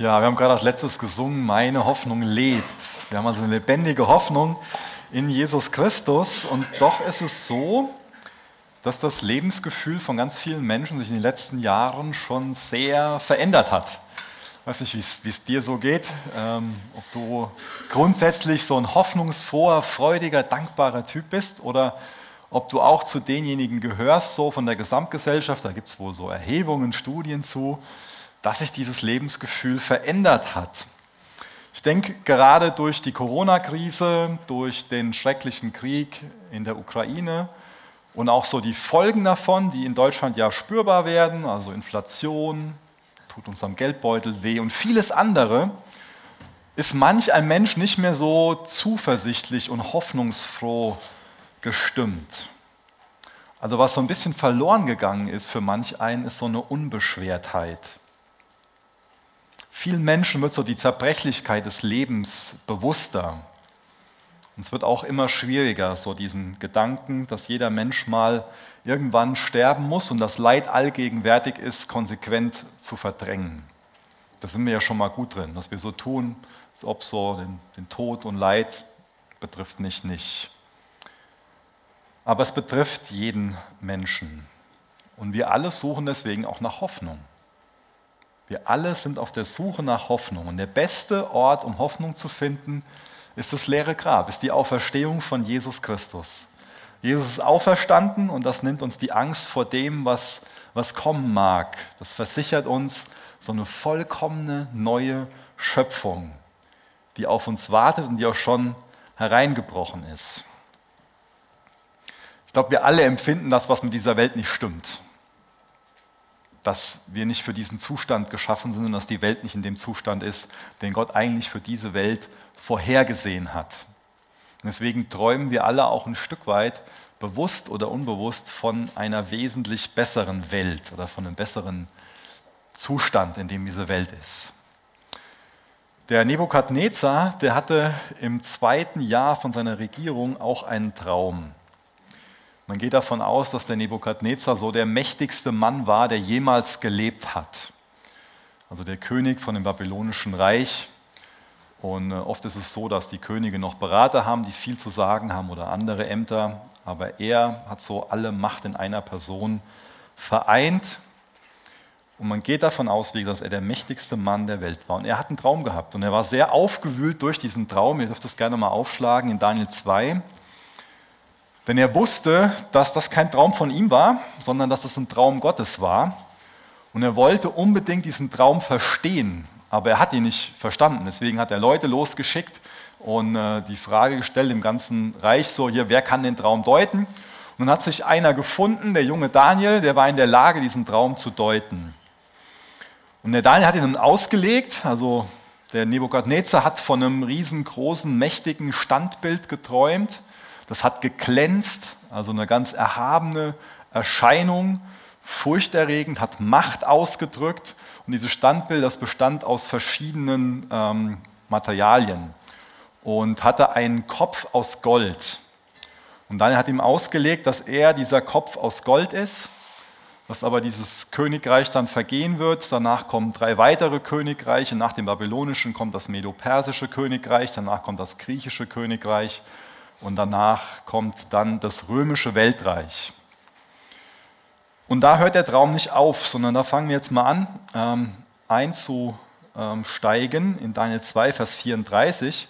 Ja, wir haben gerade als letztes gesungen, meine Hoffnung lebt. Wir haben also eine lebendige Hoffnung in Jesus Christus und doch ist es so, dass das Lebensgefühl von ganz vielen Menschen sich in den letzten Jahren schon sehr verändert hat. Ich weiß nicht, wie es dir so geht, ähm, ob du grundsätzlich so ein hoffnungsfroher, freudiger, dankbarer Typ bist oder ob du auch zu denjenigen gehörst, so von der Gesamtgesellschaft, da gibt es wohl so Erhebungen, Studien zu, dass sich dieses Lebensgefühl verändert hat. Ich denke, gerade durch die Corona-Krise, durch den schrecklichen Krieg in der Ukraine und auch so die Folgen davon, die in Deutschland ja spürbar werden, also Inflation, tut unserem Geldbeutel weh und vieles andere, ist manch ein Mensch nicht mehr so zuversichtlich und hoffnungsfroh gestimmt. Also was so ein bisschen verloren gegangen ist für manch einen, ist so eine Unbeschwertheit. Vielen Menschen wird so die Zerbrechlichkeit des Lebens bewusster. Und es wird auch immer schwieriger, so diesen Gedanken, dass jeder Mensch mal irgendwann sterben muss und das Leid allgegenwärtig ist, konsequent zu verdrängen. Da sind wir ja schon mal gut drin, dass wir so tun, als ob so den, den Tod und Leid betrifft mich nicht. Aber es betrifft jeden Menschen. Und wir alle suchen deswegen auch nach Hoffnung. Wir alle sind auf der Suche nach Hoffnung. Und der beste Ort, um Hoffnung zu finden, ist das leere Grab, ist die Auferstehung von Jesus Christus. Jesus ist auferstanden und das nimmt uns die Angst vor dem, was, was kommen mag. Das versichert uns so eine vollkommene neue Schöpfung, die auf uns wartet und die auch schon hereingebrochen ist. Ich glaube, wir alle empfinden das, was mit dieser Welt nicht stimmt dass wir nicht für diesen Zustand geschaffen sind und dass die Welt nicht in dem Zustand ist, den Gott eigentlich für diese Welt vorhergesehen hat. Und deswegen träumen wir alle auch ein Stück weit, bewusst oder unbewusst, von einer wesentlich besseren Welt oder von einem besseren Zustand, in dem diese Welt ist. Der Nebukadnezar, der hatte im zweiten Jahr von seiner Regierung auch einen Traum. Man geht davon aus, dass der Nebukadnezar so der mächtigste Mann war, der jemals gelebt hat. Also der König von dem babylonischen Reich. Und äh, oft ist es so, dass die Könige noch Berater haben, die viel zu sagen haben oder andere Ämter. Aber er hat so alle Macht in einer Person vereint. Und man geht davon aus, dass er der mächtigste Mann der Welt war. Und er hat einen Traum gehabt. Und er war sehr aufgewühlt durch diesen Traum. Ihr dürft es gerne mal aufschlagen in Daniel 2. Denn er wusste, dass das kein Traum von ihm war, sondern dass das ein Traum Gottes war. Und er wollte unbedingt diesen Traum verstehen, aber er hat ihn nicht verstanden. Deswegen hat er Leute losgeschickt und äh, die Frage gestellt im ganzen Reich so, hier, wer kann den Traum deuten? Und dann hat sich einer gefunden, der junge Daniel, der war in der Lage, diesen Traum zu deuten. Und der Daniel hat ihn dann ausgelegt, also der Nebukadnezar hat von einem riesengroßen, mächtigen Standbild geträumt das hat geglänzt, also eine ganz erhabene Erscheinung, furchterregend, hat Macht ausgedrückt. Und dieses Standbild, das bestand aus verschiedenen ähm, Materialien und hatte einen Kopf aus Gold. Und dann hat ihm ausgelegt, dass er dieser Kopf aus Gold ist, dass aber dieses Königreich dann vergehen wird. Danach kommen drei weitere Königreiche. Nach dem babylonischen kommt das medo-persische Königreich, danach kommt das griechische Königreich und danach kommt dann das römische Weltreich. Und da hört der Traum nicht auf, sondern da fangen wir jetzt mal an ähm, einzusteigen in Daniel 2, Vers 34.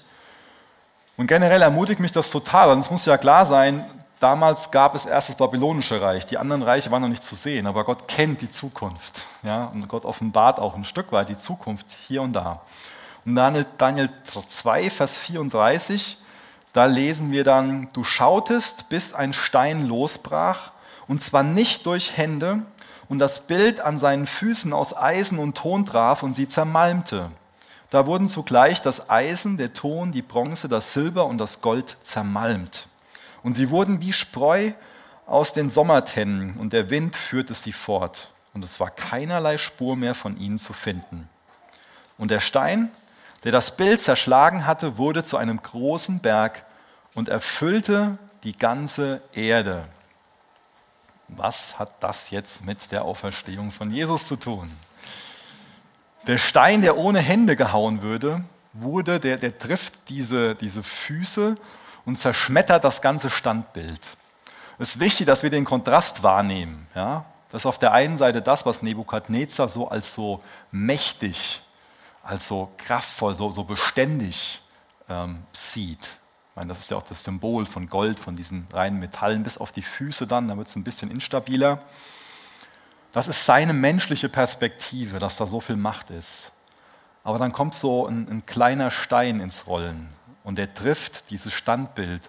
Und generell ermutigt mich das total, und es muss ja klar sein, damals gab es erst das babylonische Reich, die anderen Reiche waren noch nicht zu sehen, aber Gott kennt die Zukunft. Ja? Und Gott offenbart auch ein Stück weit die Zukunft hier und da. Und Daniel, Daniel 2, Vers 34 da lesen wir dann, du schautest, bis ein Stein losbrach, und zwar nicht durch Hände, und das Bild an seinen Füßen aus Eisen und Ton traf und sie zermalmte. Da wurden zugleich das Eisen, der Ton, die Bronze, das Silber und das Gold zermalmt. Und sie wurden wie Spreu aus den Sommertennen, und der Wind führte sie fort. Und es war keinerlei Spur mehr von ihnen zu finden. Und der Stein, der das Bild zerschlagen hatte, wurde zu einem großen Berg und erfüllte die ganze Erde. Was hat das jetzt mit der Auferstehung von Jesus zu tun? Der Stein, der ohne Hände gehauen würde, wurde, der, der trifft diese, diese Füße und zerschmettert das ganze Standbild. Es ist wichtig, dass wir den Kontrast wahrnehmen. Ja? Das ist auf der einen Seite das, was Nebukadnezar so als so mächtig, als so kraftvoll, so, so beständig ähm, sieht. Ich meine, das ist ja auch das Symbol von Gold, von diesen reinen Metallen, bis auf die Füße dann, da wird es ein bisschen instabiler. Das ist seine menschliche Perspektive, dass da so viel Macht ist. Aber dann kommt so ein, ein kleiner Stein ins Rollen und der trifft dieses Standbild,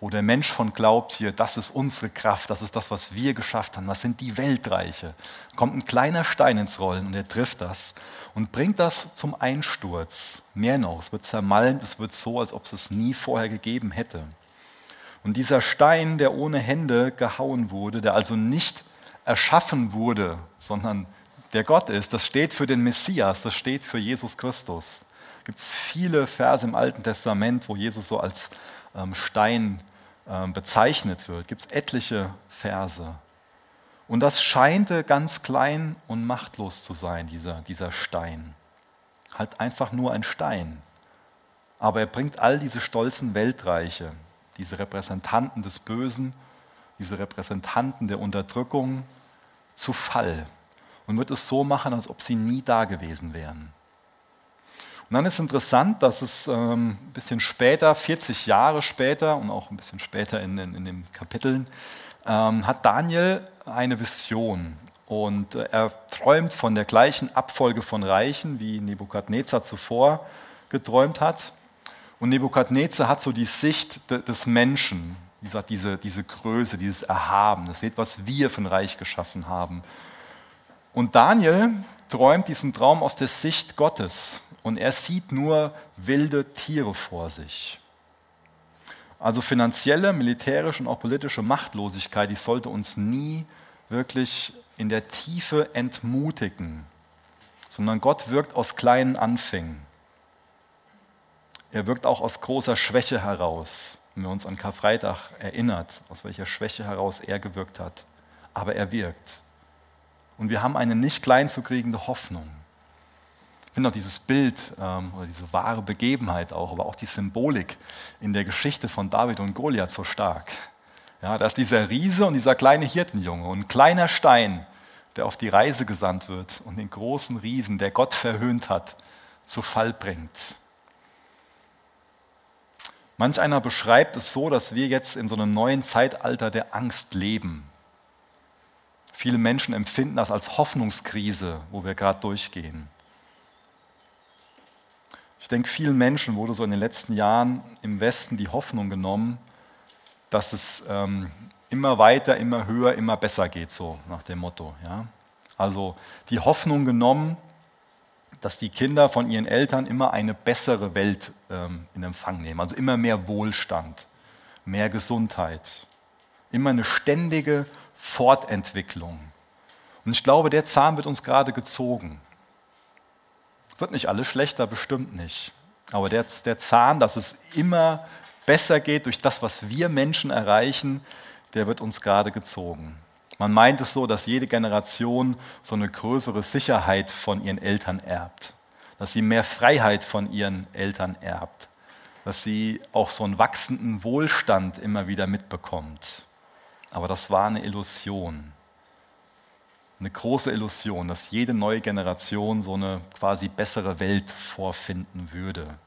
wo der Mensch von glaubt, hier, das ist unsere Kraft, das ist das, was wir geschafft haben, das sind die Weltreiche. Kommt ein kleiner Stein ins Rollen und er trifft das und bringt das zum Einsturz. Mehr noch, es wird zermalmt, es wird so, als ob es es nie vorher gegeben hätte. Und dieser Stein, der ohne Hände gehauen wurde, der also nicht erschaffen wurde, sondern der Gott ist, das steht für den Messias, das steht für Jesus Christus. Es gibt viele Verse im Alten Testament, wo Jesus so als ähm, Stein bezeichnet wird. Gibt es etliche Verse. Und das scheinte ganz klein und machtlos zu sein, dieser, dieser Stein. Halt einfach nur ein Stein. Aber er bringt all diese stolzen Weltreiche, diese Repräsentanten des Bösen, diese Repräsentanten der Unterdrückung zu Fall und wird es so machen, als ob sie nie da gewesen wären. Und dann ist interessant, dass es ähm, ein bisschen später, 40 Jahre später und auch ein bisschen später in, in, in den Kapiteln, ähm, hat Daniel eine Vision. Und äh, er träumt von der gleichen Abfolge von Reichen, wie Nebukadnezar zuvor geträumt hat. Und Nebukadnezar hat so die Sicht des Menschen, wie gesagt, diese, diese Größe, dieses Erhaben, das seht, was wir für ein Reich geschaffen haben. Und Daniel träumt diesen Traum aus der Sicht Gottes und er sieht nur wilde Tiere vor sich. Also finanzielle, militärische und auch politische Machtlosigkeit, die sollte uns nie wirklich in der Tiefe entmutigen, sondern Gott wirkt aus kleinen Anfängen. Er wirkt auch aus großer Schwäche heraus wenn wir uns an Karfreitag erinnert, aus welcher Schwäche heraus er gewirkt hat. Aber er wirkt. Und wir haben eine nicht klein zu kriegende Hoffnung. Ich finde auch dieses Bild ähm, oder diese wahre Begebenheit auch, aber auch die Symbolik in der Geschichte von David und Goliath so stark. Ja, da ist dieser Riese und dieser kleine Hirtenjunge und ein kleiner Stein, der auf die Reise gesandt wird und den großen Riesen, der Gott verhöhnt hat, zu Fall bringt. Manch einer beschreibt es so, dass wir jetzt in so einem neuen Zeitalter der Angst leben. Viele Menschen empfinden das als Hoffnungskrise, wo wir gerade durchgehen. Ich denke, vielen Menschen wurde so in den letzten Jahren im Westen die Hoffnung genommen, dass es ähm, immer weiter, immer höher, immer besser geht, so nach dem Motto. Ja? Also die Hoffnung genommen, dass die Kinder von ihren Eltern immer eine bessere Welt ähm, in Empfang nehmen. Also immer mehr Wohlstand, mehr Gesundheit, immer eine ständige Fortentwicklung. Und ich glaube, der Zahn wird uns gerade gezogen. Wird nicht alles schlechter, bestimmt nicht. Aber der, der Zahn, dass es immer besser geht durch das, was wir Menschen erreichen, der wird uns gerade gezogen. Man meint es so, dass jede Generation so eine größere Sicherheit von ihren Eltern erbt, dass sie mehr Freiheit von ihren Eltern erbt, dass sie auch so einen wachsenden Wohlstand immer wieder mitbekommt. Aber das war eine Illusion, eine große Illusion, dass jede neue Generation so eine quasi bessere Welt vorfinden würde.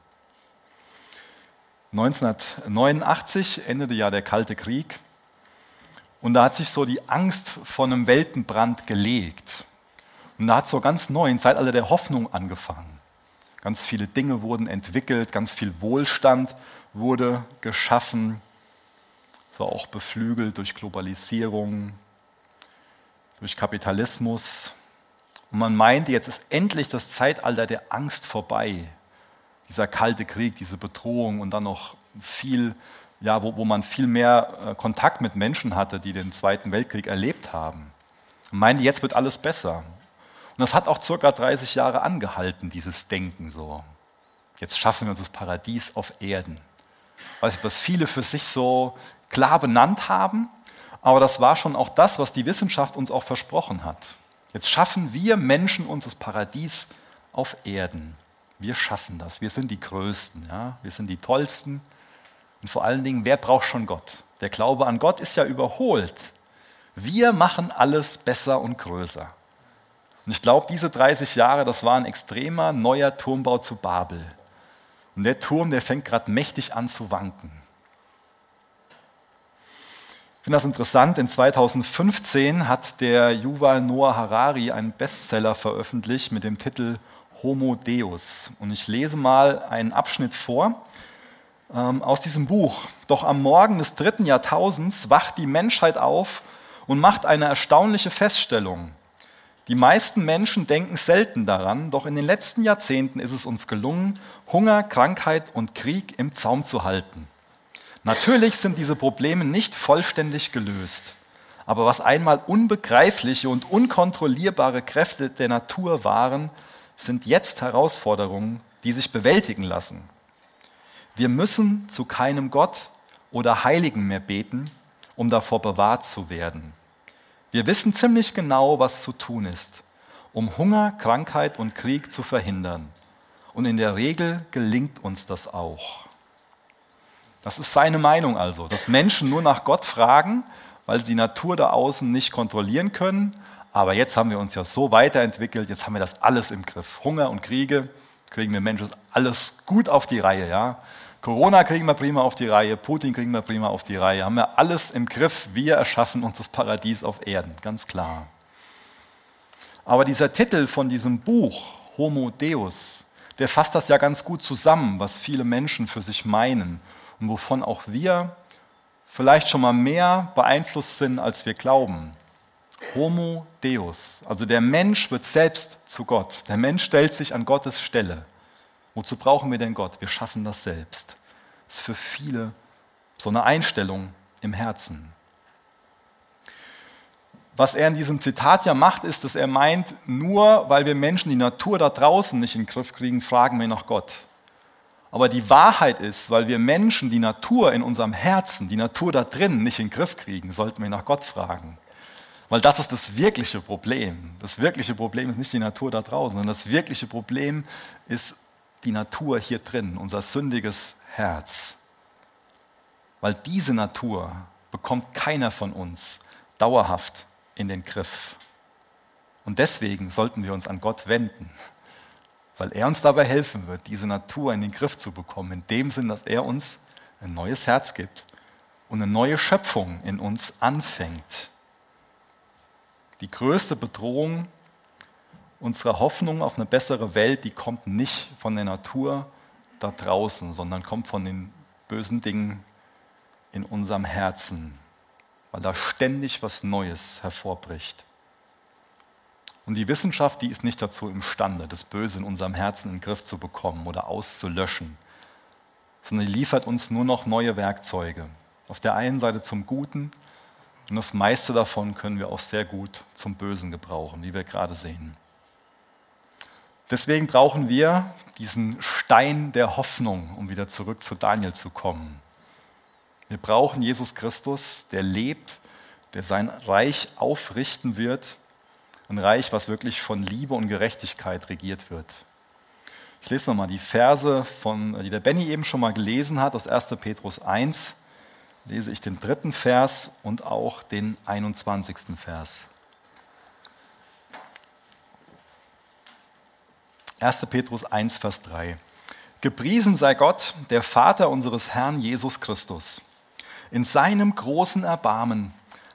1989 endete ja der Kalte Krieg und da hat sich so die Angst vor einem Weltenbrand gelegt. Und da hat so ganz neu ein Zeitalter der Hoffnung angefangen. Ganz viele Dinge wurden entwickelt, ganz viel Wohlstand wurde geschaffen, so auch beflügelt durch Globalisierung, durch Kapitalismus. Und man meinte, jetzt ist endlich das Zeitalter der Angst vorbei. Dieser kalte Krieg, diese Bedrohung und dann noch viel ja, wo, wo man viel mehr äh, Kontakt mit Menschen hatte, die den Zweiten Weltkrieg erlebt haben. Und meinte, jetzt wird alles besser. Und das hat auch circa 30 Jahre angehalten, dieses Denken so. Jetzt schaffen wir uns das Paradies auf Erden. Was viele für sich so klar benannt haben, aber das war schon auch das, was die Wissenschaft uns auch versprochen hat. Jetzt schaffen wir Menschen uns das Paradies auf Erden. Wir schaffen das. Wir sind die Größten. Ja? Wir sind die Tollsten. Und vor allen Dingen, wer braucht schon Gott? Der Glaube an Gott ist ja überholt. Wir machen alles besser und größer. Und ich glaube, diese 30 Jahre, das war ein extremer neuer Turmbau zu Babel. Und der Turm, der fängt gerade mächtig an zu wanken. Ich finde das interessant, in 2015 hat der Yuval Noah Harari einen Bestseller veröffentlicht mit dem Titel Homo Deus. Und ich lese mal einen Abschnitt vor ähm, aus diesem Buch. Doch am Morgen des dritten Jahrtausends wacht die Menschheit auf und macht eine erstaunliche Feststellung. Die meisten Menschen denken selten daran, doch in den letzten Jahrzehnten ist es uns gelungen, Hunger, Krankheit und Krieg im Zaum zu halten. Natürlich sind diese Probleme nicht vollständig gelöst, aber was einmal unbegreifliche und unkontrollierbare Kräfte der Natur waren, sind jetzt Herausforderungen, die sich bewältigen lassen. Wir müssen zu keinem Gott oder Heiligen mehr beten, um davor bewahrt zu werden. Wir wissen ziemlich genau, was zu tun ist, um Hunger, Krankheit und Krieg zu verhindern. Und in der Regel gelingt uns das auch. Das ist seine Meinung also, dass Menschen nur nach Gott fragen, weil sie die Natur da außen nicht kontrollieren können. Aber jetzt haben wir uns ja so weiterentwickelt, jetzt haben wir das alles im Griff. Hunger und Kriege kriegen wir Menschen alles gut auf die Reihe. Ja? Corona kriegen wir prima auf die Reihe, Putin kriegen wir prima auf die Reihe, haben wir alles im Griff. Wir erschaffen uns das Paradies auf Erden, ganz klar. Aber dieser Titel von diesem Buch, Homo Deus, der fasst das ja ganz gut zusammen, was viele Menschen für sich meinen und wovon auch wir vielleicht schon mal mehr beeinflusst sind, als wir glauben. Homo Deus, also der Mensch wird selbst zu Gott. Der Mensch stellt sich an Gottes Stelle. Wozu brauchen wir denn Gott? Wir schaffen das selbst. Das ist für viele so eine Einstellung im Herzen. Was er in diesem Zitat ja macht, ist, dass er meint, nur weil wir Menschen die Natur da draußen nicht in den Griff kriegen, fragen wir nach Gott. Aber die Wahrheit ist, weil wir Menschen die Natur in unserem Herzen, die Natur da drin nicht in den Griff kriegen, sollten wir nach Gott fragen. Weil das ist das wirkliche Problem. Das wirkliche Problem ist nicht die Natur da draußen, sondern das wirkliche Problem ist die Natur hier drin, unser sündiges Herz. Weil diese Natur bekommt keiner von uns dauerhaft in den Griff. Und deswegen sollten wir uns an Gott wenden, weil er uns dabei helfen wird, diese Natur in den Griff zu bekommen, in dem Sinn, dass er uns ein neues Herz gibt und eine neue Schöpfung in uns anfängt. Die größte Bedrohung unsere Hoffnung auf eine bessere Welt, die kommt nicht von der Natur da draußen, sondern kommt von den bösen Dingen in unserem Herzen, weil da ständig was Neues hervorbricht. Und die Wissenschaft, die ist nicht dazu imstande, das Böse in unserem Herzen in den Griff zu bekommen oder auszulöschen, sondern die liefert uns nur noch neue Werkzeuge. Auf der einen Seite zum Guten und das meiste davon können wir auch sehr gut zum Bösen gebrauchen, wie wir gerade sehen. Deswegen brauchen wir diesen Stein der Hoffnung, um wieder zurück zu Daniel zu kommen. Wir brauchen Jesus Christus, der lebt, der sein Reich aufrichten wird. Ein Reich, was wirklich von Liebe und Gerechtigkeit regiert wird. Ich lese nochmal die Verse, von, die der Benny eben schon mal gelesen hat, aus 1. Petrus 1. Lese ich den dritten Vers und auch den 21. Vers. 1. Petrus 1, Vers 3. Gepriesen sei Gott, der Vater unseres Herrn Jesus Christus. In seinem großen Erbarmen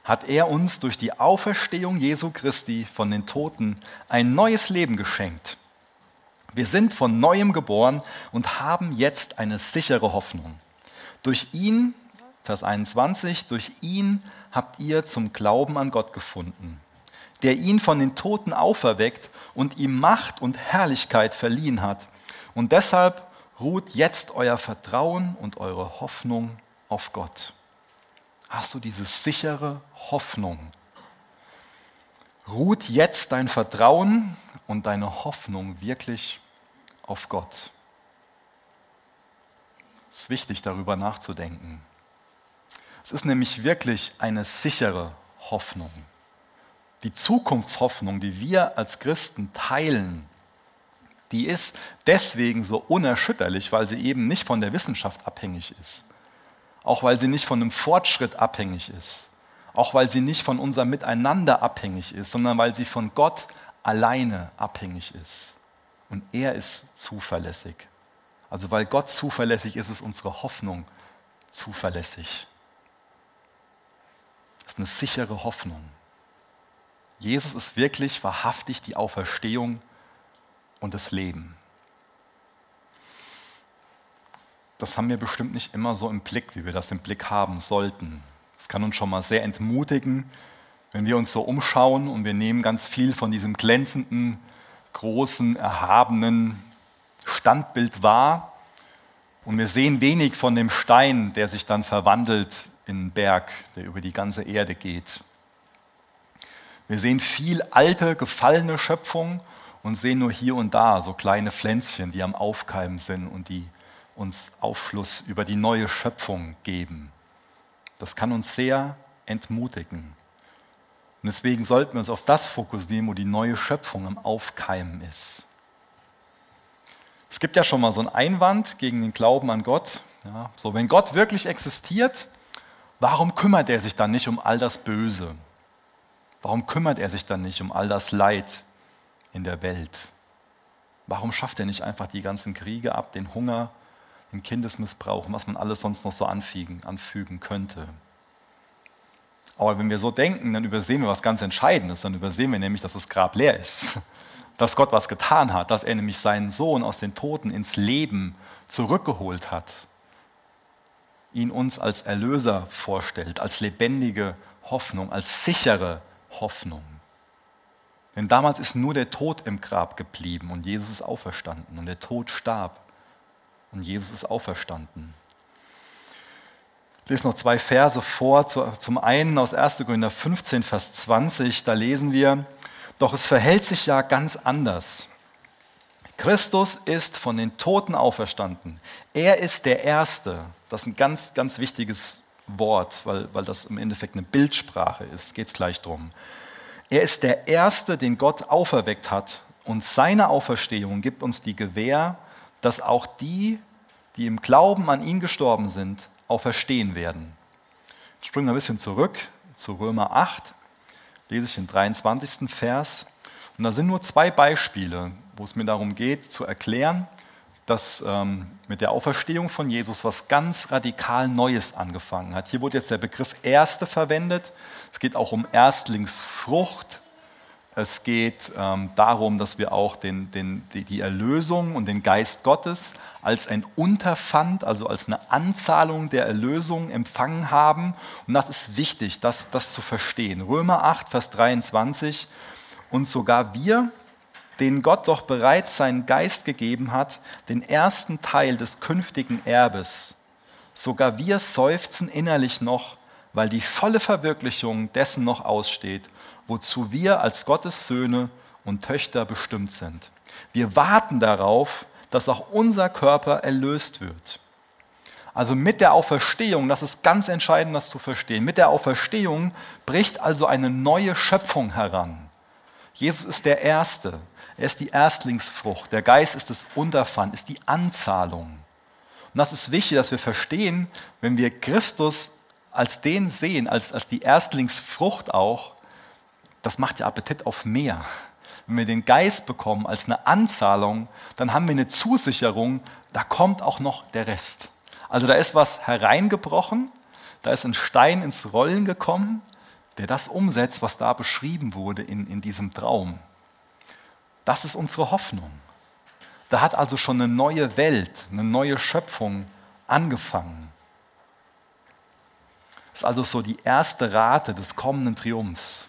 hat er uns durch die Auferstehung Jesu Christi von den Toten ein neues Leben geschenkt. Wir sind von neuem geboren und haben jetzt eine sichere Hoffnung. Durch ihn, Vers 21, durch ihn habt ihr zum Glauben an Gott gefunden der ihn von den Toten auferweckt und ihm Macht und Herrlichkeit verliehen hat. Und deshalb ruht jetzt euer Vertrauen und eure Hoffnung auf Gott. Hast du diese sichere Hoffnung? Ruht jetzt dein Vertrauen und deine Hoffnung wirklich auf Gott? Es ist wichtig, darüber nachzudenken. Es ist nämlich wirklich eine sichere Hoffnung die Zukunftshoffnung, die wir als Christen teilen, die ist deswegen so unerschütterlich, weil sie eben nicht von der Wissenschaft abhängig ist. Auch weil sie nicht von einem Fortschritt abhängig ist. Auch weil sie nicht von unserem Miteinander abhängig ist, sondern weil sie von Gott alleine abhängig ist. Und er ist zuverlässig. Also weil Gott zuverlässig ist, ist unsere Hoffnung zuverlässig. Das ist eine sichere Hoffnung. Jesus ist wirklich wahrhaftig die Auferstehung und das Leben. Das haben wir bestimmt nicht immer so im Blick, wie wir das im Blick haben sollten. Das kann uns schon mal sehr entmutigen, wenn wir uns so umschauen und wir nehmen ganz viel von diesem glänzenden, großen, erhabenen Standbild wahr und wir sehen wenig von dem Stein, der sich dann verwandelt in einen Berg, der über die ganze Erde geht. Wir sehen viel alte, gefallene Schöpfung und sehen nur hier und da so kleine Pflänzchen, die am Aufkeimen sind und die uns Aufschluss über die neue Schöpfung geben. Das kann uns sehr entmutigen. Und deswegen sollten wir uns auf das fokussieren, wo die neue Schöpfung am Aufkeimen ist. Es gibt ja schon mal so einen Einwand gegen den Glauben an Gott. Ja, so, wenn Gott wirklich existiert, warum kümmert er sich dann nicht um all das Böse? Warum kümmert er sich dann nicht um all das Leid in der Welt? Warum schafft er nicht einfach die ganzen Kriege ab, den Hunger, den Kindesmissbrauch und was man alles sonst noch so anfügen, anfügen könnte? Aber wenn wir so denken, dann übersehen wir was ganz Entscheidendes. Dann übersehen wir nämlich, dass das Grab leer ist. Dass Gott was getan hat, dass er nämlich seinen Sohn aus den Toten ins Leben zurückgeholt hat. Ihn uns als Erlöser vorstellt, als lebendige Hoffnung, als sichere Hoffnung. Denn damals ist nur der Tod im Grab geblieben und Jesus ist auferstanden und der Tod starb und Jesus ist auferstanden. Ich lese noch zwei Verse vor. Zum einen aus 1. Korinther 15, Vers 20, da lesen wir, doch es verhält sich ja ganz anders. Christus ist von den Toten auferstanden. Er ist der Erste. Das ist ein ganz, ganz wichtiges Wort, weil, weil das im Endeffekt eine Bildsprache ist. Geht es gleich drum. Er ist der Erste, den Gott auferweckt hat. Und seine Auferstehung gibt uns die Gewähr, dass auch die, die im Glauben an ihn gestorben sind, auferstehen werden. Ich springe ein bisschen zurück zu Römer 8, lese ich den 23. Vers. Und da sind nur zwei Beispiele, wo es mir darum geht, zu erklären, dass ähm, mit der Auferstehung von Jesus was ganz radikal Neues angefangen hat. Hier wurde jetzt der Begriff Erste verwendet. Es geht auch um Erstlingsfrucht. Es geht ähm, darum, dass wir auch den, den, die, Erlösung und den Geist Gottes als ein Unterpfand, also als eine Anzahlung der Erlösung empfangen haben. Und das ist wichtig, das, das zu verstehen. Römer 8, Vers 23. Und sogar wir, denen Gott doch bereits seinen Geist gegeben hat, den ersten Teil des künftigen Erbes. Sogar wir seufzen innerlich noch, weil die volle Verwirklichung dessen noch aussteht, wozu wir als Gottes Söhne und Töchter bestimmt sind. Wir warten darauf, dass auch unser Körper erlöst wird. Also mit der Auferstehung, das ist ganz entscheidend, das zu verstehen, mit der Auferstehung bricht also eine neue Schöpfung heran. Jesus ist der Erste. Er ist die Erstlingsfrucht. Der Geist ist das Unterpfand, ist die Anzahlung. Und das ist wichtig, dass wir verstehen, wenn wir Christus als den sehen, als, als die Erstlingsfrucht auch, das macht ja Appetit auf mehr. Wenn wir den Geist bekommen als eine Anzahlung, dann haben wir eine Zusicherung, da kommt auch noch der Rest. Also da ist was hereingebrochen, da ist ein Stein ins Rollen gekommen, der das umsetzt, was da beschrieben wurde in, in diesem Traum. Das ist unsere Hoffnung. Da hat also schon eine neue Welt, eine neue Schöpfung angefangen. Das ist also so die erste Rate des kommenden Triumphs.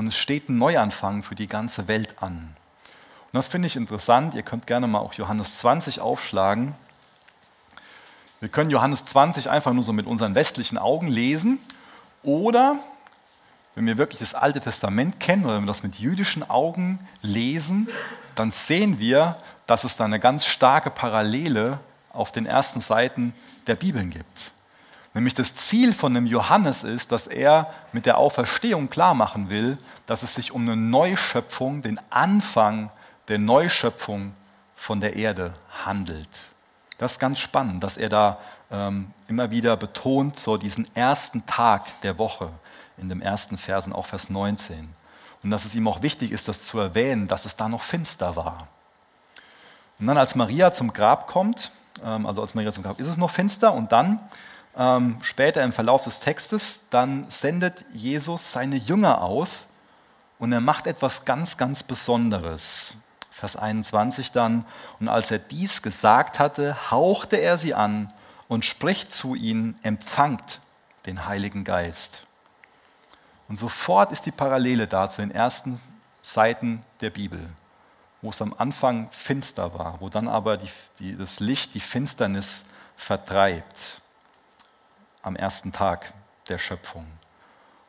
Und es steht ein Neuanfang für die ganze Welt an. Und das finde ich interessant. Ihr könnt gerne mal auch Johannes 20 aufschlagen. Wir können Johannes 20 einfach nur so mit unseren westlichen Augen lesen. Oder wenn wir wirklich das Alte Testament kennen oder wenn wir das mit jüdischen Augen lesen, dann sehen wir, dass es da eine ganz starke Parallele auf den ersten Seiten der Bibeln gibt. Nämlich das Ziel von dem Johannes ist, dass er mit der Auferstehung klar machen will, dass es sich um eine Neuschöpfung, den Anfang der Neuschöpfung von der Erde handelt. Das ist ganz spannend, dass er da ähm, immer wieder betont, so diesen ersten Tag der Woche in dem ersten Versen, auch Vers 19. Und dass es ihm auch wichtig ist, das zu erwähnen, dass es da noch finster war. Und dann, als Maria zum Grab kommt, ähm, also als Maria zum Grab, ist es noch finster und dann ähm, später im Verlauf des Textes, dann sendet Jesus seine Jünger aus und er macht etwas ganz, ganz Besonderes. Vers 21 dann, und als er dies gesagt hatte, hauchte er sie an und spricht zu ihnen, empfangt den Heiligen Geist. Und sofort ist die Parallele da zu den ersten Seiten der Bibel, wo es am Anfang finster war, wo dann aber die, die, das Licht die Finsternis vertreibt am ersten Tag der Schöpfung.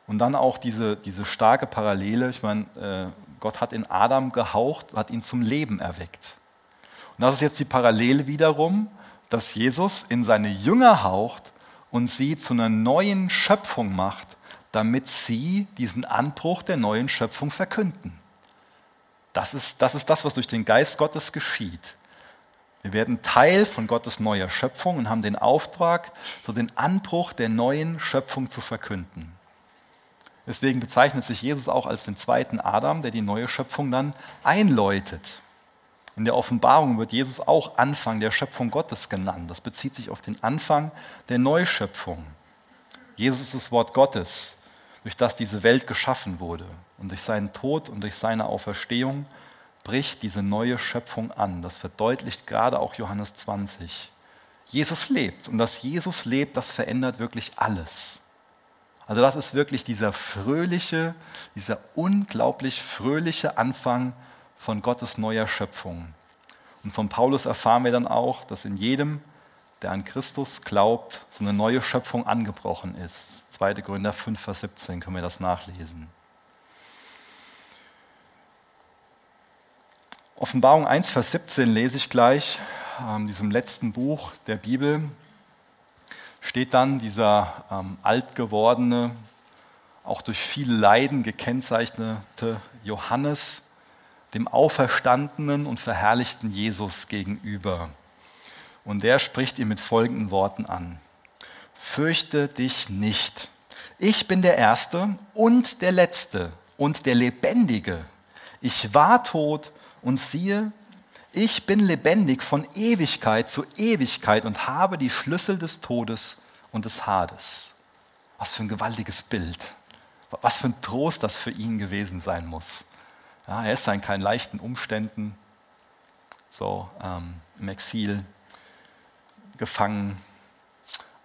Und dann auch diese, diese starke Parallele, ich meine, äh, Gott hat in Adam gehaucht, hat ihn zum Leben erweckt. Und das ist jetzt die Parallele wiederum, dass Jesus in seine Jünger haucht und sie zu einer neuen Schöpfung macht, damit sie diesen Anbruch der neuen Schöpfung verkünden. Das ist, das ist das, was durch den Geist Gottes geschieht. Wir werden Teil von Gottes neuer Schöpfung und haben den Auftrag, so den Anbruch der neuen Schöpfung zu verkünden. Deswegen bezeichnet sich Jesus auch als den zweiten Adam, der die neue Schöpfung dann einläutet. In der Offenbarung wird Jesus auch Anfang der Schöpfung Gottes genannt. Das bezieht sich auf den Anfang der Neuschöpfung. Jesus ist das Wort Gottes, durch das diese Welt geschaffen wurde. Und durch seinen Tod und durch seine Auferstehung bricht diese neue Schöpfung an. Das verdeutlicht gerade auch Johannes 20. Jesus lebt und dass Jesus lebt, das verändert wirklich alles. Also das ist wirklich dieser fröhliche, dieser unglaublich fröhliche Anfang von Gottes neuer Schöpfung. Und von Paulus erfahren wir dann auch, dass in jedem, der an Christus glaubt, so eine neue Schöpfung angebrochen ist. 2. Gründer 5, Vers 17 können wir das nachlesen. Offenbarung 1, Vers 17 lese ich gleich, in diesem letzten Buch der Bibel, steht dann dieser ähm, alt auch durch viele Leiden gekennzeichnete Johannes dem auferstandenen und verherrlichten Jesus gegenüber. Und der spricht ihn mit folgenden Worten an. Fürchte dich nicht. Ich bin der Erste und der Letzte und der Lebendige. Ich war tot und siehe, ich bin lebendig von Ewigkeit zu Ewigkeit und habe die Schlüssel des Todes und des Hades. Was für ein gewaltiges Bild. Was für ein Trost das für ihn gewesen sein muss. Ja, er ist in keinen leichten Umständen, so ähm, im Exil, gefangen.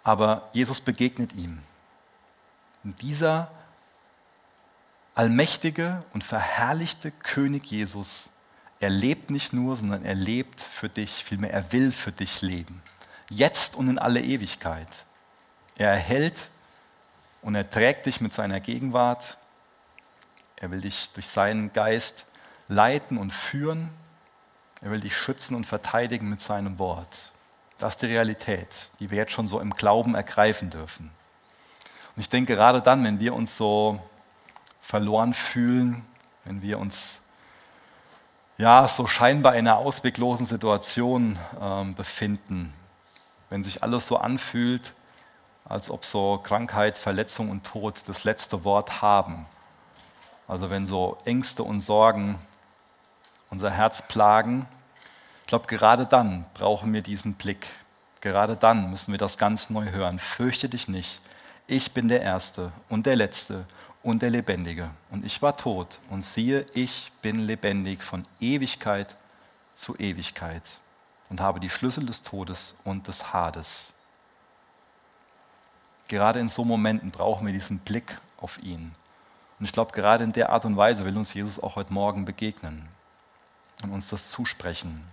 Aber Jesus begegnet ihm. Und dieser allmächtige und verherrlichte König Jesus er lebt nicht nur, sondern er lebt für dich, vielmehr er will für dich leben. Jetzt und in alle Ewigkeit. Er erhält und er trägt dich mit seiner Gegenwart. Er will dich durch seinen Geist leiten und führen. Er will dich schützen und verteidigen mit seinem Wort. Das ist die Realität, die wir jetzt schon so im Glauben ergreifen dürfen. Und ich denke, gerade dann, wenn wir uns so verloren fühlen, wenn wir uns ja, so scheinbar in einer ausweglosen Situation ähm, befinden, wenn sich alles so anfühlt, als ob so Krankheit, Verletzung und Tod das letzte Wort haben. Also wenn so Ängste und Sorgen unser Herz plagen, ich glaube, gerade dann brauchen wir diesen Blick. Gerade dann müssen wir das ganz neu hören. Fürchte dich nicht. Ich bin der Erste und der Letzte und der Lebendige. Und ich war tot und siehe, ich bin lebendig von Ewigkeit zu Ewigkeit und habe die Schlüssel des Todes und des Hades. Gerade in so Momenten brauchen wir diesen Blick auf ihn. Und ich glaube, gerade in der Art und Weise will uns Jesus auch heute Morgen begegnen und uns das zusprechen.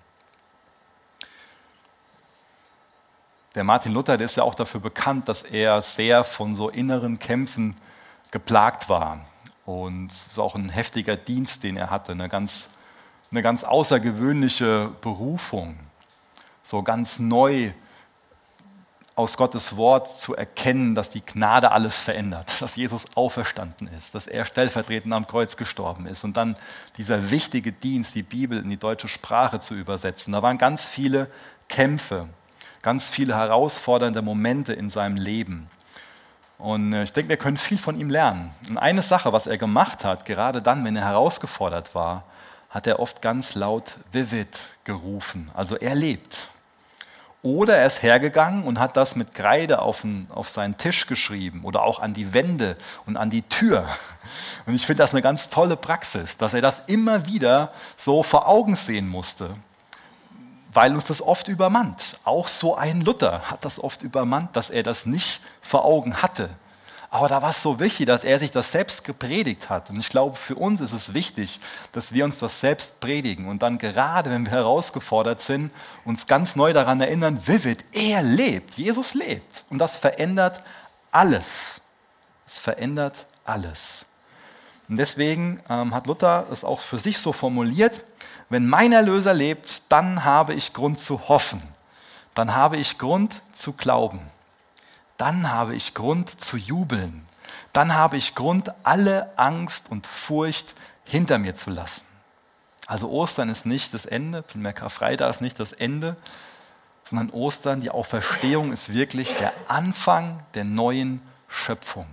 Der Martin Luther, der ist ja auch dafür bekannt, dass er sehr von so inneren Kämpfen geplagt war. Und es ist auch ein heftiger Dienst, den er hatte, eine ganz, eine ganz außergewöhnliche Berufung, so ganz neu aus Gottes Wort zu erkennen, dass die Gnade alles verändert, dass Jesus auferstanden ist, dass er stellvertretend am Kreuz gestorben ist und dann dieser wichtige Dienst, die Bibel in die deutsche Sprache zu übersetzen. Da waren ganz viele Kämpfe, ganz viele herausfordernde Momente in seinem Leben. Und äh, ich denke, wir können viel von ihm lernen. Und eine Sache, was er gemacht hat, gerade dann, wenn er herausgefordert war, hat er oft ganz laut Vivid gerufen. Also er lebt. Oder er ist hergegangen und hat das mit Kreide auf, den, auf seinen Tisch geschrieben oder auch an die Wände und an die Tür. Und ich finde das eine ganz tolle Praxis, dass er das immer wieder so vor Augen sehen musste, weil uns das oft übermannt. Auch so ein Luther hat das oft übermannt, dass er das nicht vor Augen hatte. Aber da war es so wichtig, dass er sich das selbst gepredigt hat. Und ich glaube, für uns ist es wichtig, dass wir uns das selbst predigen und dann gerade, wenn wir herausgefordert sind, uns ganz neu daran erinnern, Vivid, er lebt, Jesus lebt. Und das verändert alles. Es verändert alles. Und deswegen ähm, hat Luther es auch für sich so formuliert, wenn mein Erlöser lebt, dann habe ich Grund zu hoffen, dann habe ich Grund zu glauben dann habe ich Grund zu jubeln. Dann habe ich Grund, alle Angst und Furcht hinter mir zu lassen. Also Ostern ist nicht das Ende, vielmehr Karfreitag ist nicht das Ende, sondern Ostern, die Auferstehung ist wirklich der Anfang der neuen Schöpfung.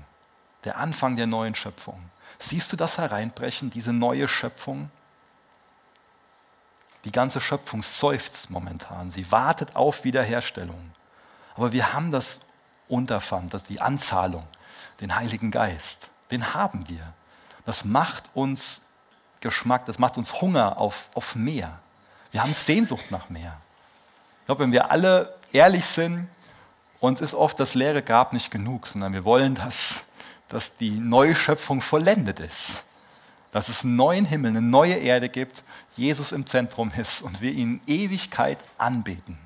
Der Anfang der neuen Schöpfung. Siehst du das hereinbrechen, diese neue Schöpfung? Die ganze Schöpfung seufzt momentan. Sie wartet auf Wiederherstellung. Aber wir haben das unterfand, dass die Anzahlung, den Heiligen Geist, den haben wir. Das macht uns Geschmack, das macht uns Hunger auf, auf mehr. Wir haben Sehnsucht nach mehr. Ich glaube, wenn wir alle ehrlich sind, uns ist oft das leere Grab nicht genug, sondern wir wollen, dass, dass die Neuschöpfung vollendet ist. Dass es einen neuen Himmel, eine neue Erde gibt, Jesus im Zentrum ist und wir ihn in Ewigkeit anbeten.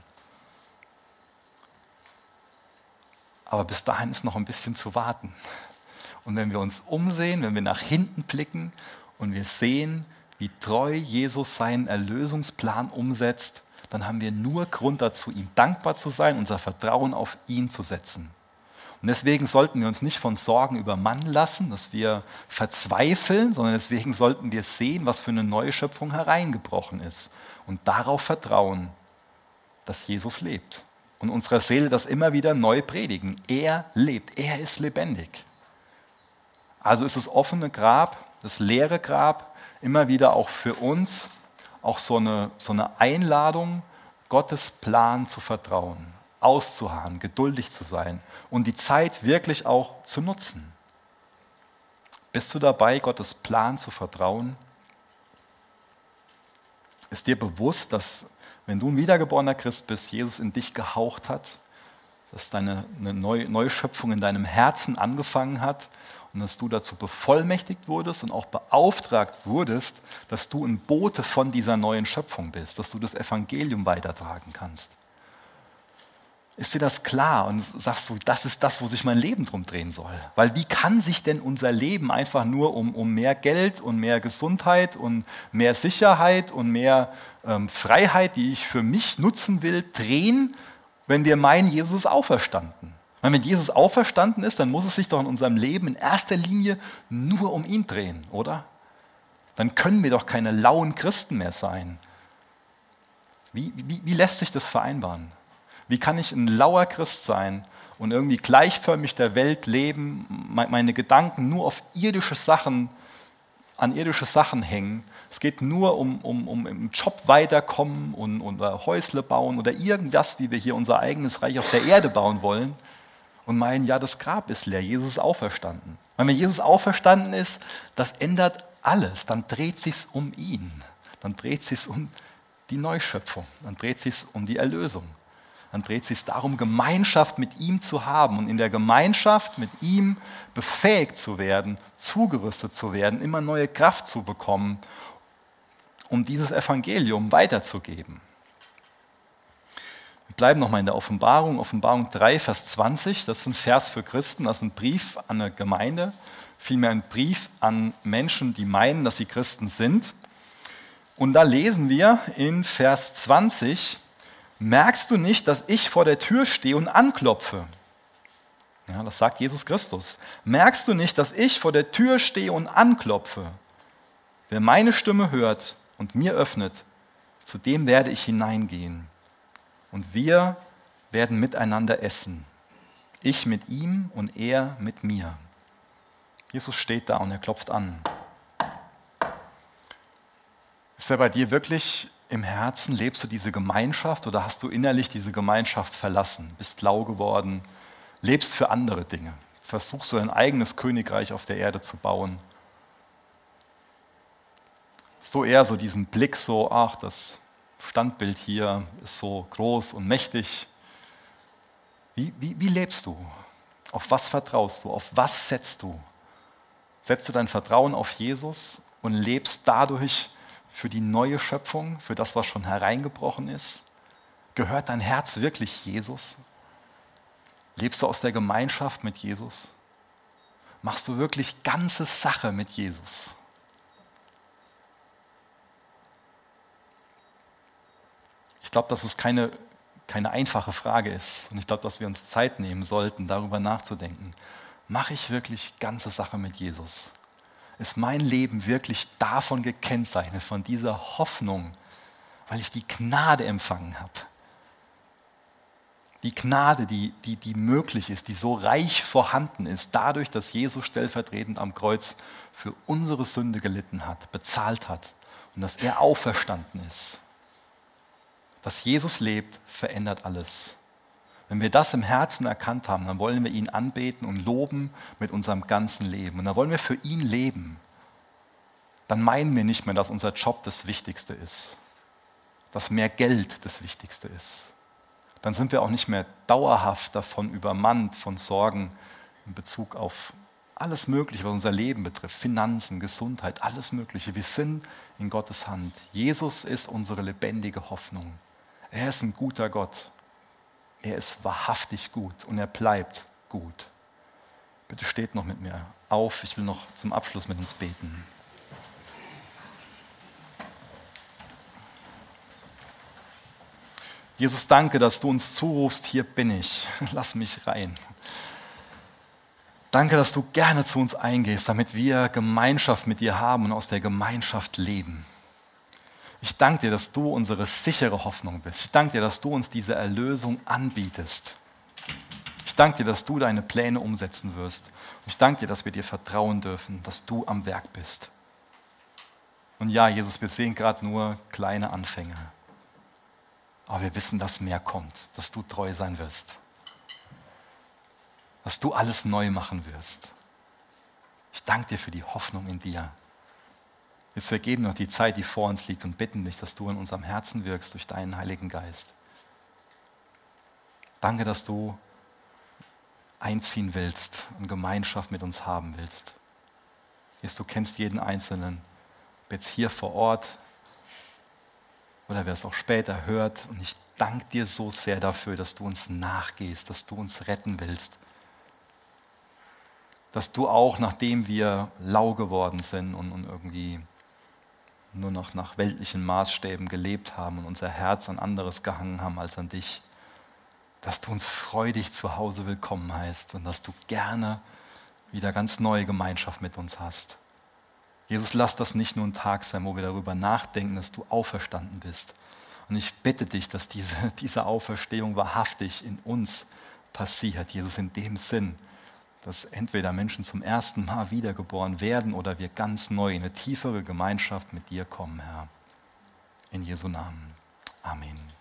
Aber bis dahin ist noch ein bisschen zu warten. Und wenn wir uns umsehen, wenn wir nach hinten blicken und wir sehen, wie treu Jesus seinen Erlösungsplan umsetzt, dann haben wir nur Grund dazu, ihm dankbar zu sein, unser Vertrauen auf ihn zu setzen. Und deswegen sollten wir uns nicht von Sorgen übermannen lassen, dass wir verzweifeln, sondern deswegen sollten wir sehen, was für eine neue Schöpfung hereingebrochen ist und darauf vertrauen, dass Jesus lebt und unserer Seele das immer wieder neu predigen. Er lebt, er ist lebendig. Also ist das offene Grab, das leere Grab immer wieder auch für uns auch so eine, so eine Einladung, Gottes Plan zu vertrauen, auszuharren, geduldig zu sein und die Zeit wirklich auch zu nutzen. Bist du dabei, Gottes Plan zu vertrauen? Ist dir bewusst, dass wenn du ein wiedergeborener Christ bist, Jesus in dich gehaucht hat, dass deine eine Neuschöpfung in deinem Herzen angefangen hat und dass du dazu bevollmächtigt wurdest und auch beauftragt wurdest, dass du ein Bote von dieser neuen Schöpfung bist, dass du das Evangelium weitertragen kannst. Ist dir das klar und sagst du, das ist das, wo sich mein Leben drum drehen soll? Weil wie kann sich denn unser Leben einfach nur um, um mehr Geld und mehr Gesundheit und mehr Sicherheit und mehr ähm, Freiheit, die ich für mich nutzen will, drehen, wenn wir meinen, Jesus ist auferstanden? Weil wenn Jesus auferstanden ist, dann muss es sich doch in unserem Leben in erster Linie nur um ihn drehen, oder? Dann können wir doch keine lauen Christen mehr sein. Wie, wie, wie lässt sich das vereinbaren? Wie kann ich ein lauer Christ sein und irgendwie gleichförmig der Welt leben, meine Gedanken nur auf irdische Sachen, an irdische Sachen hängen? Es geht nur um, um, um im Job weiterkommen und, und Häusle bauen oder irgendwas, wie wir hier unser eigenes Reich auf der Erde bauen wollen und meinen, ja, das Grab ist leer, Jesus ist auferstanden. Weil wenn Jesus auferstanden ist, das ändert alles. Dann dreht sich um ihn. Dann dreht sich um die Neuschöpfung. Dann dreht sich um die Erlösung dann dreht sich darum, Gemeinschaft mit ihm zu haben und in der Gemeinschaft mit ihm befähigt zu werden, zugerüstet zu werden, immer neue Kraft zu bekommen, um dieses Evangelium weiterzugeben. Wir bleiben nochmal in der Offenbarung, Offenbarung 3, Vers 20, das ist ein Vers für Christen, das ist ein Brief an eine Gemeinde, vielmehr ein Brief an Menschen, die meinen, dass sie Christen sind. Und da lesen wir in Vers 20, merkst du nicht, dass ich vor der Tür stehe und anklopfe? Ja, das sagt Jesus Christus. Merkst du nicht, dass ich vor der Tür stehe und anklopfe? Wer meine Stimme hört und mir öffnet, zu dem werde ich hineingehen. Und wir werden miteinander essen. Ich mit ihm und er mit mir. Jesus steht da und er klopft an. Ist er bei dir wirklich im Herzen? Lebst du diese Gemeinschaft oder hast du innerlich diese Gemeinschaft verlassen? Bist lau geworden? Lebst für andere Dinge? Versuchst du ein eigenes Königreich auf der Erde zu bauen? Du eher so diesen Blick so, ach, das Standbild hier ist so groß und mächtig. Wie, wie, wie lebst du? Auf was vertraust du? Auf was setzt du? Setzt du dein Vertrauen auf Jesus und lebst dadurch für die neue Schöpfung, für das, was schon hereingebrochen ist? Gehört dein Herz wirklich Jesus? Lebst du aus der Gemeinschaft mit Jesus? Machst du wirklich ganze Sache mit Jesus? Ich glaube, dass es keine, keine einfache Frage ist. Und ich glaube, dass wir uns Zeit nehmen sollten, darüber nachzudenken. Mache ich wirklich ganze Sache mit Jesus? Ist mein Leben wirklich davon gekennzeichnet, von dieser Hoffnung, weil ich die Gnade empfangen habe. Die Gnade, die, die, die möglich ist, die so reich vorhanden ist, dadurch, dass Jesus stellvertretend am Kreuz für unsere Sünde gelitten hat, bezahlt hat und dass er auferstanden ist. Dass Jesus lebt, verändert alles. Wenn wir das im Herzen erkannt haben, dann wollen wir ihn anbeten und loben mit unserem ganzen Leben. Und dann wollen wir für ihn leben. Dann meinen wir nicht mehr, dass unser Job das Wichtigste ist, dass mehr Geld das Wichtigste ist. Dann sind wir auch nicht mehr dauerhaft davon übermannt von Sorgen in Bezug auf alles Mögliche, was unser Leben betrifft, Finanzen, Gesundheit, alles Mögliche. Wir sind in Gottes Hand. Jesus ist unsere lebendige Hoffnung. Er ist ein guter Gott. Er ist wahrhaftig gut und er bleibt gut. Bitte steht noch mit mir auf. Ich will noch zum Abschluss mit uns beten. Jesus, danke, dass du uns zurufst, hier bin ich, lass mich rein. Danke, dass du gerne zu uns eingehst, damit wir Gemeinschaft mit dir haben und aus der Gemeinschaft leben. Ich danke dir, dass du unsere sichere Hoffnung bist. Ich danke dir, dass du uns diese Erlösung anbietest. Ich danke dir, dass du deine Pläne umsetzen wirst. Und ich danke dir, dass wir dir vertrauen dürfen, dass du am Werk bist. Und ja, Jesus, wir sehen gerade nur kleine Anfänge. Aber wir wissen, dass mehr kommt, dass du treu sein wirst. Dass du alles neu machen wirst. Ich danke dir für die Hoffnung in dir. Jetzt vergeben noch die Zeit, die vor uns liegt und bitten dich, dass du in unserem Herzen wirkst durch deinen Heiligen Geist. Danke, dass du einziehen willst und Gemeinschaft mit uns haben willst. Jesus, du kennst jeden Einzelnen, ob jetzt hier vor Ort oder wer es auch später hört. Und ich danke dir so sehr dafür, dass du uns nachgehst, dass du uns retten willst. Dass du auch, nachdem wir lau geworden sind und, und irgendwie nur noch nach weltlichen Maßstäben gelebt haben und unser Herz an anderes gehangen haben als an dich, dass du uns freudig zu Hause willkommen heißt und dass du gerne wieder ganz neue Gemeinschaft mit uns hast. Jesus, lass das nicht nur ein Tag sein, wo wir darüber nachdenken, dass du auferstanden bist. Und ich bitte dich, dass diese, diese Auferstehung wahrhaftig in uns passiert, Jesus, in dem Sinn, dass entweder Menschen zum ersten Mal wiedergeboren werden oder wir ganz neu in eine tiefere Gemeinschaft mit dir kommen, Herr. In Jesu Namen. Amen.